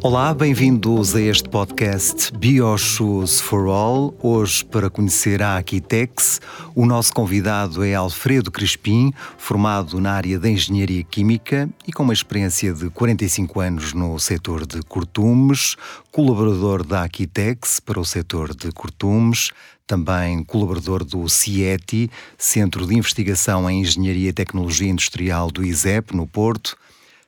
Olá, bem-vindos a este podcast BioShoes for All. Hoje, para conhecer a Aquitex, o nosso convidado é Alfredo Crispim, formado na área de Engenharia Química e com uma experiência de 45 anos no setor de cortumes, colaborador da Aquitex para o setor de cortumes, também colaborador do CIETI, Centro de Investigação em Engenharia e Tecnologia Industrial do ISEP, no Porto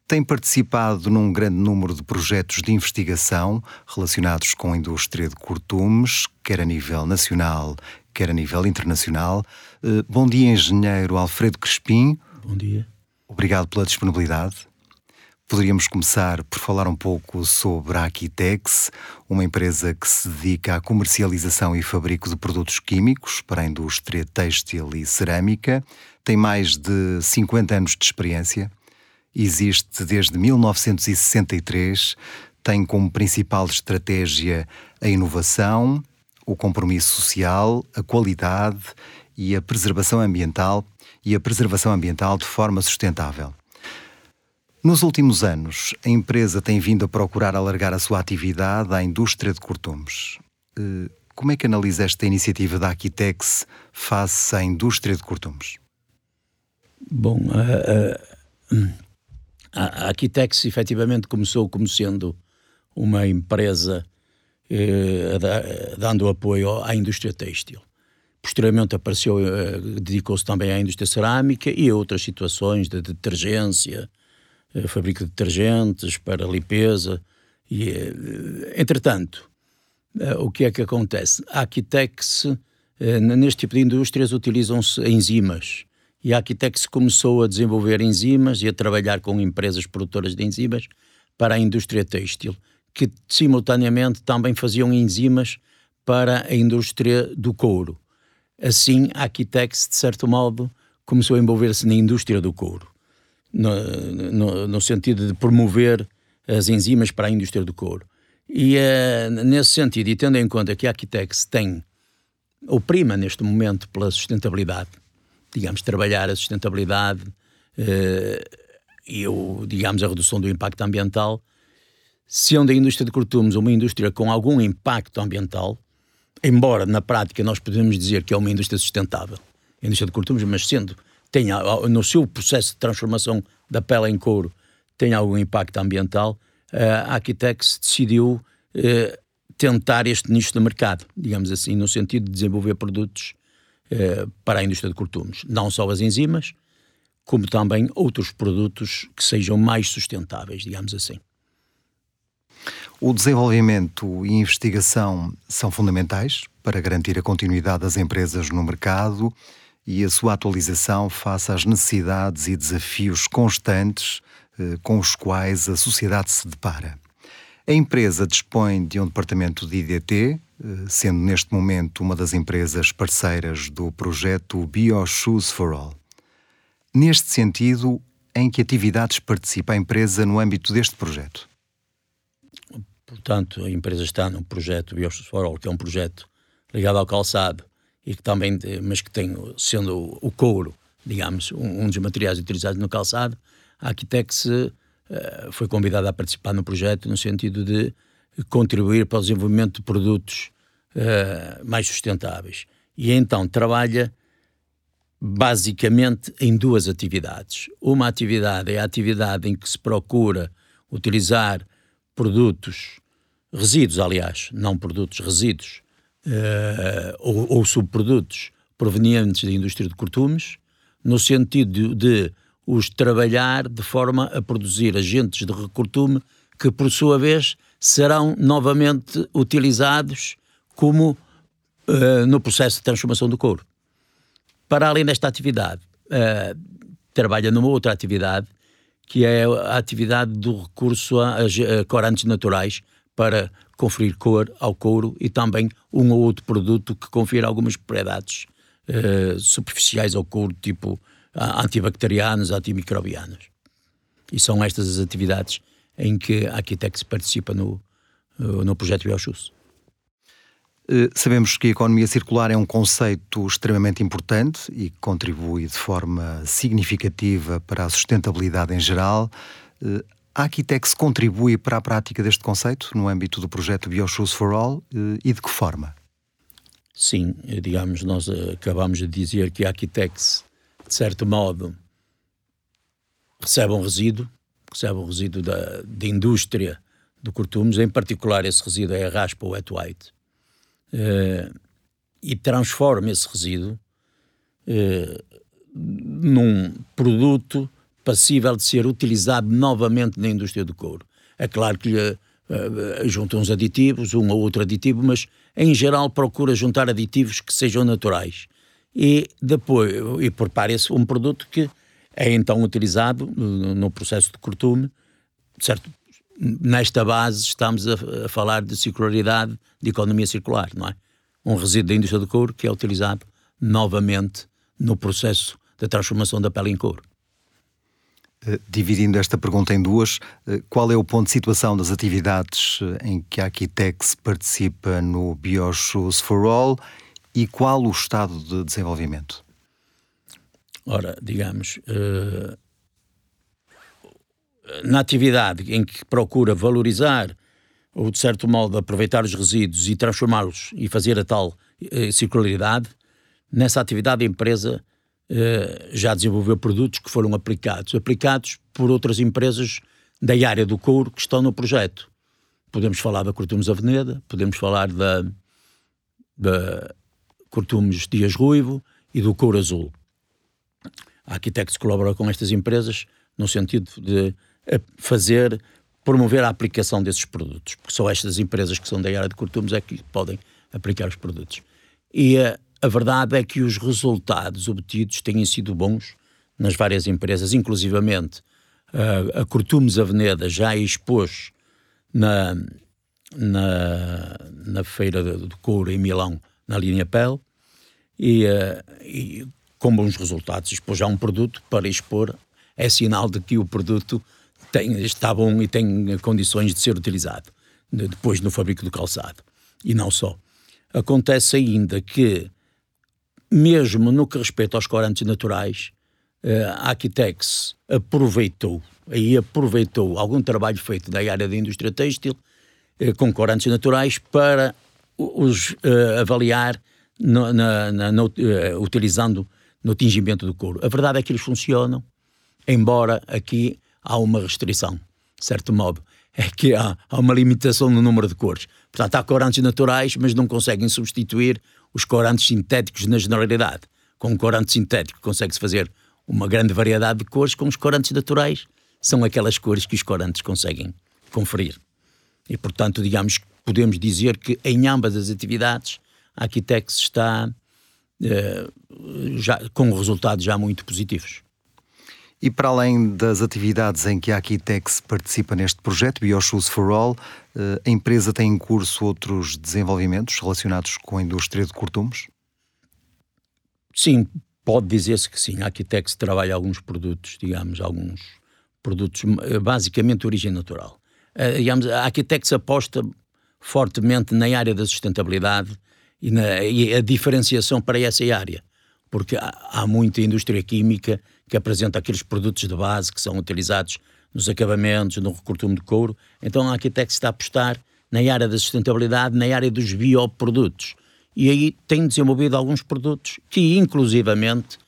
tem participado num grande número de projetos de investigação relacionados com a indústria de cortumes, quer a nível nacional, quer a nível internacional. Eh, bom dia, engenheiro Alfredo Crespim. Bom dia. Obrigado pela disponibilidade. Poderíamos começar por falar um pouco sobre a Aquitex, uma empresa que se dedica à comercialização e fabrico de produtos químicos para a indústria têxtil e cerâmica. Tem mais de 50 anos de experiência existe desde 1963, tem como principal estratégia a inovação, o compromisso social, a qualidade e a preservação ambiental e a preservação ambiental de forma sustentável. Nos últimos anos, a empresa tem vindo a procurar alargar a sua atividade à indústria de cortumes. Eh, como é que analisa esta iniciativa da Aquitex face à indústria de cortumes? Bom, uh, uh, a Aquitex efetivamente começou como sendo uma empresa eh, dando apoio à indústria têxtil. Posteriormente apareceu, eh, dedicou-se também à indústria cerâmica e a outras situações de detergência, eh, fabrico de detergentes para limpeza. E, eh, entretanto, eh, o que é que acontece? A Aquitex, eh, neste tipo de indústrias, utilizam-se enzimas e a Aquitex começou a desenvolver enzimas e a trabalhar com empresas produtoras de enzimas para a indústria têxtil, que simultaneamente também faziam enzimas para a indústria do couro. Assim, a Aquitex, de certo modo, começou a envolver-se na indústria do couro, no, no, no, sentido de promover as enzimas para a indústria do couro. E uh, nesse sentido, e tendo em conta que a Aquitex tem, ou prima neste momento pela sustentabilidade, digamos, trabalhar a sustentabilidade uh, e, o, digamos, a redução do impacto ambiental, sendo a indústria de cortumes uma indústria com algum impacto ambiental, embora na prática nós podemos dizer que é uma indústria sustentável, a indústria de cortumes, mas sendo, tenha no seu processo de transformação da pele em couro, tem algum impacto ambiental, a Arquitex decidiu uh, tentar este nicho de mercado, digamos assim, no sentido de desenvolver produtos eh, para a indústria de cortumes. Não só as enzimas, como também outros produtos que sejam mais sustentáveis, digamos assim. O desenvolvimento e investigação são fundamentais para garantir a continuidade das empresas no mercado e a sua atualização face às necessidades e desafios constantes eh, com os quais a sociedade se depara. A empresa dispõe de um departamento de IDT, eh, sendo neste momento uma das empresas parceiras do projeto BioShoes for All. Neste sentido, em que atividades participa a empresa no âmbito deste projeto? Portanto, a empresa está no projeto BioShoes for All, que é um projeto ligado ao calçado e que também, mas que tem, sendo o couro, digamos, um, um dos materiais utilizados no calçado, a Arquitex uh, foi convidada a participar no projeto no sentido de contribuir para o desenvolvimento de produtos uh, mais sustentáveis. E então trabalha basicamente em duas atividades. Uma atividade é a atividade em que se procura utilizar produtos, resíduos, aliás, não produtos, resíduos, uh, ou, ou, subprodutos provenientes da indústria de cortumes, no sentido de, de os trabalhar de forma a produzir agentes de recortume que, por sua vez, serão novamente utilizados como uh, no processo de transformação do couro. Para além desta atividade, uh, trabalha numa outra atividade, que é a atividade do recurso a, a corantes naturais para conferir cor ao couro e também um ou outro produto que confira algumas propriedades uh, superficiais ao couro, tipo antibacterianas, antimicrobianas. E são estas as atividades em que a Arquitex participa no, no projeto Biochus. Eh, sabemos que a economia circular é um conceito extremamente importante e contribui de forma significativa para a sustentabilidade em geral. Eh, a Aquitex contribui para a prática deste conceito no âmbito do projeto BioShoes for All eh, e de que forma? Sim, digamos, nós acabamos de dizer que a Aquitex, de certo modo, recebe um resíduo, recebe um resíduo da, da indústria do cortumes, em particular esse resíduo é a raspa wet white, uh, e transforma esse resíduo uh, num produto passível de ser utilizado novamente na indústria do couro. É claro que lhe uh, junta uns aditivos, um ou outro aditivo, mas em geral procura juntar aditivos que sejam naturais. E depois, e prepara-se um produto que é então utilizado no, no processo de cortume, certo? nesta base estamos a, a, falar de circularidade, de economia circular, não é? Um resíduo da indústria do couro que é utilizado novamente no processo da transformação da pele em couro. Eh, dividindo esta pergunta em duas, eh, qual é o ponto de situação das atividades eh, em que a Aquitex participa no BioShoes for All e qual o estado de desenvolvimento? Ora, digamos, na atividade em que procura valorizar ou, de certo modo, aproveitar os resíduos e transformá-los e fazer a tal circularidade, nessa atividade a empresa já desenvolveu produtos que foram aplicados, aplicados por outras empresas da área do couro que estão no projeto. Podemos falar da Cortumes Avenida, podemos falar da, da Cortumes Dias Ruivo e do Couro Azul. A Arquitex colabora com estas empresas no sentido de a fazer, promover a aplicação desses produtos, porque só estas empresas que são da área de cortumes é que podem aplicar os produtos. E a, verdade é que os resultados obtidos têm sido bons nas várias empresas, inclusivamente a, a Cortumes Avenida já expôs na, na, na Feira do Couro em Milão, na linha PEL, e, e com bons resultados. Expôs já um produto para expor, é sinal de que o produto tem, está bom e tem condições de ser utilizado depois no fabrico do calçado. E não só. Acontece ainda que, mesmo no que respeita aos corantes naturais, eh, a Aquitex aproveitou, aí aproveitou algum trabalho feito da área da indústria têxtil eh, com corantes naturais para os uh, avaliar na, na, no, utilizando no tingimento do couro. A verdade é que eles funcionam, embora aqui há uma restrição, certo modo. É que há, há uma limitação no número de cores. Portanto, há corantes naturais, mas não conseguem substituir os corantes sintéticos na generalidade. Com um corante sintético consegue-se fazer uma grande variedade de cores, com os corantes naturais são aquelas cores que os corantes conseguem conferir. E, portanto, digamos podemos dizer que em ambas as atividades a Aquitex está eh, já, com resultados já muito positivos. E para além das atividades em que a Aquitex participa neste projeto, BioShoes for All, eh, a empresa tem em curso outros desenvolvimentos relacionados com a indústria de cortumes? Sim, pode dizer-se que sim. A Aquitex trabalha alguns produtos, digamos, alguns produtos eh, basicamente de origem natural. Uh, digamos, a Aquitex aposta fortemente na área da sustentabilidade e, na, e a diferenciação para essa área, porque há, há muita indústria química que apresenta aqueles produtos de base que são utilizados nos acabamentos, no recortume de couro. Então a Arquitex está a apostar na área da sustentabilidade, na área dos bioprodutos. E aí tem desenvolvido alguns produtos que, inclusivamente,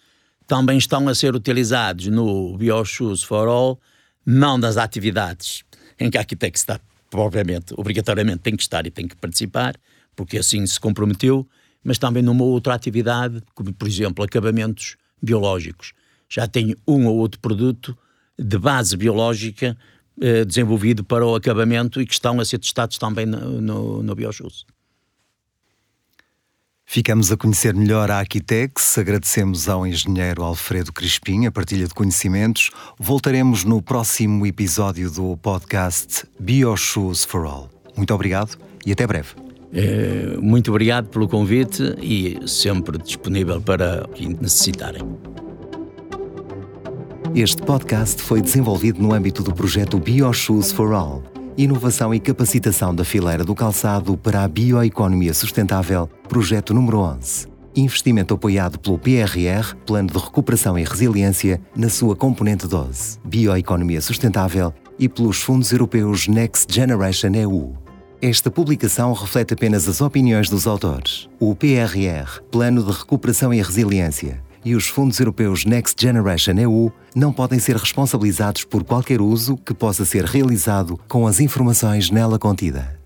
também estão a ser utilizados no BioShoes for All, não das atividades em que a Arquitex está, propriamente, obrigatoriamente tem que estar e tem que participar, porque assim se comprometeu, mas também numa outra atividade, como, por exemplo, acabamentos biológicos já tem um ou outro produto de base biológica eh, desenvolvido para o acabamento e que estão a ser testados também no, no, no. Ficamos a conhecer melhor a Aquitex, agradecemos ao engenheiro Alfredo Crispim a partilha de conhecimentos. Voltaremos no próximo episódio do podcast BioShoes for All. Muito obrigado e até breve. É, muito obrigado pelo convite e sempre disponível para o que necessitarem. Este podcast foi desenvolvido no âmbito do projeto BioShoes for All. Inovação e capacitação da fileira do calçado para a bioeconomia sustentável, projeto número 11. Investimento apoiado pelo PRR, Plano de Recuperação e Resiliência, na sua componente 12, Bioeconomia Sustentável, e pelos fundos europeus Next Generation EU. Esta publicação reflete apenas as opiniões dos autores. O PRR, Plano de Recuperação e Resiliência, e os fundos europeus Next Generation EU não podem ser responsabilizados por qualquer uso que possa ser realizado com as informações nela contidas.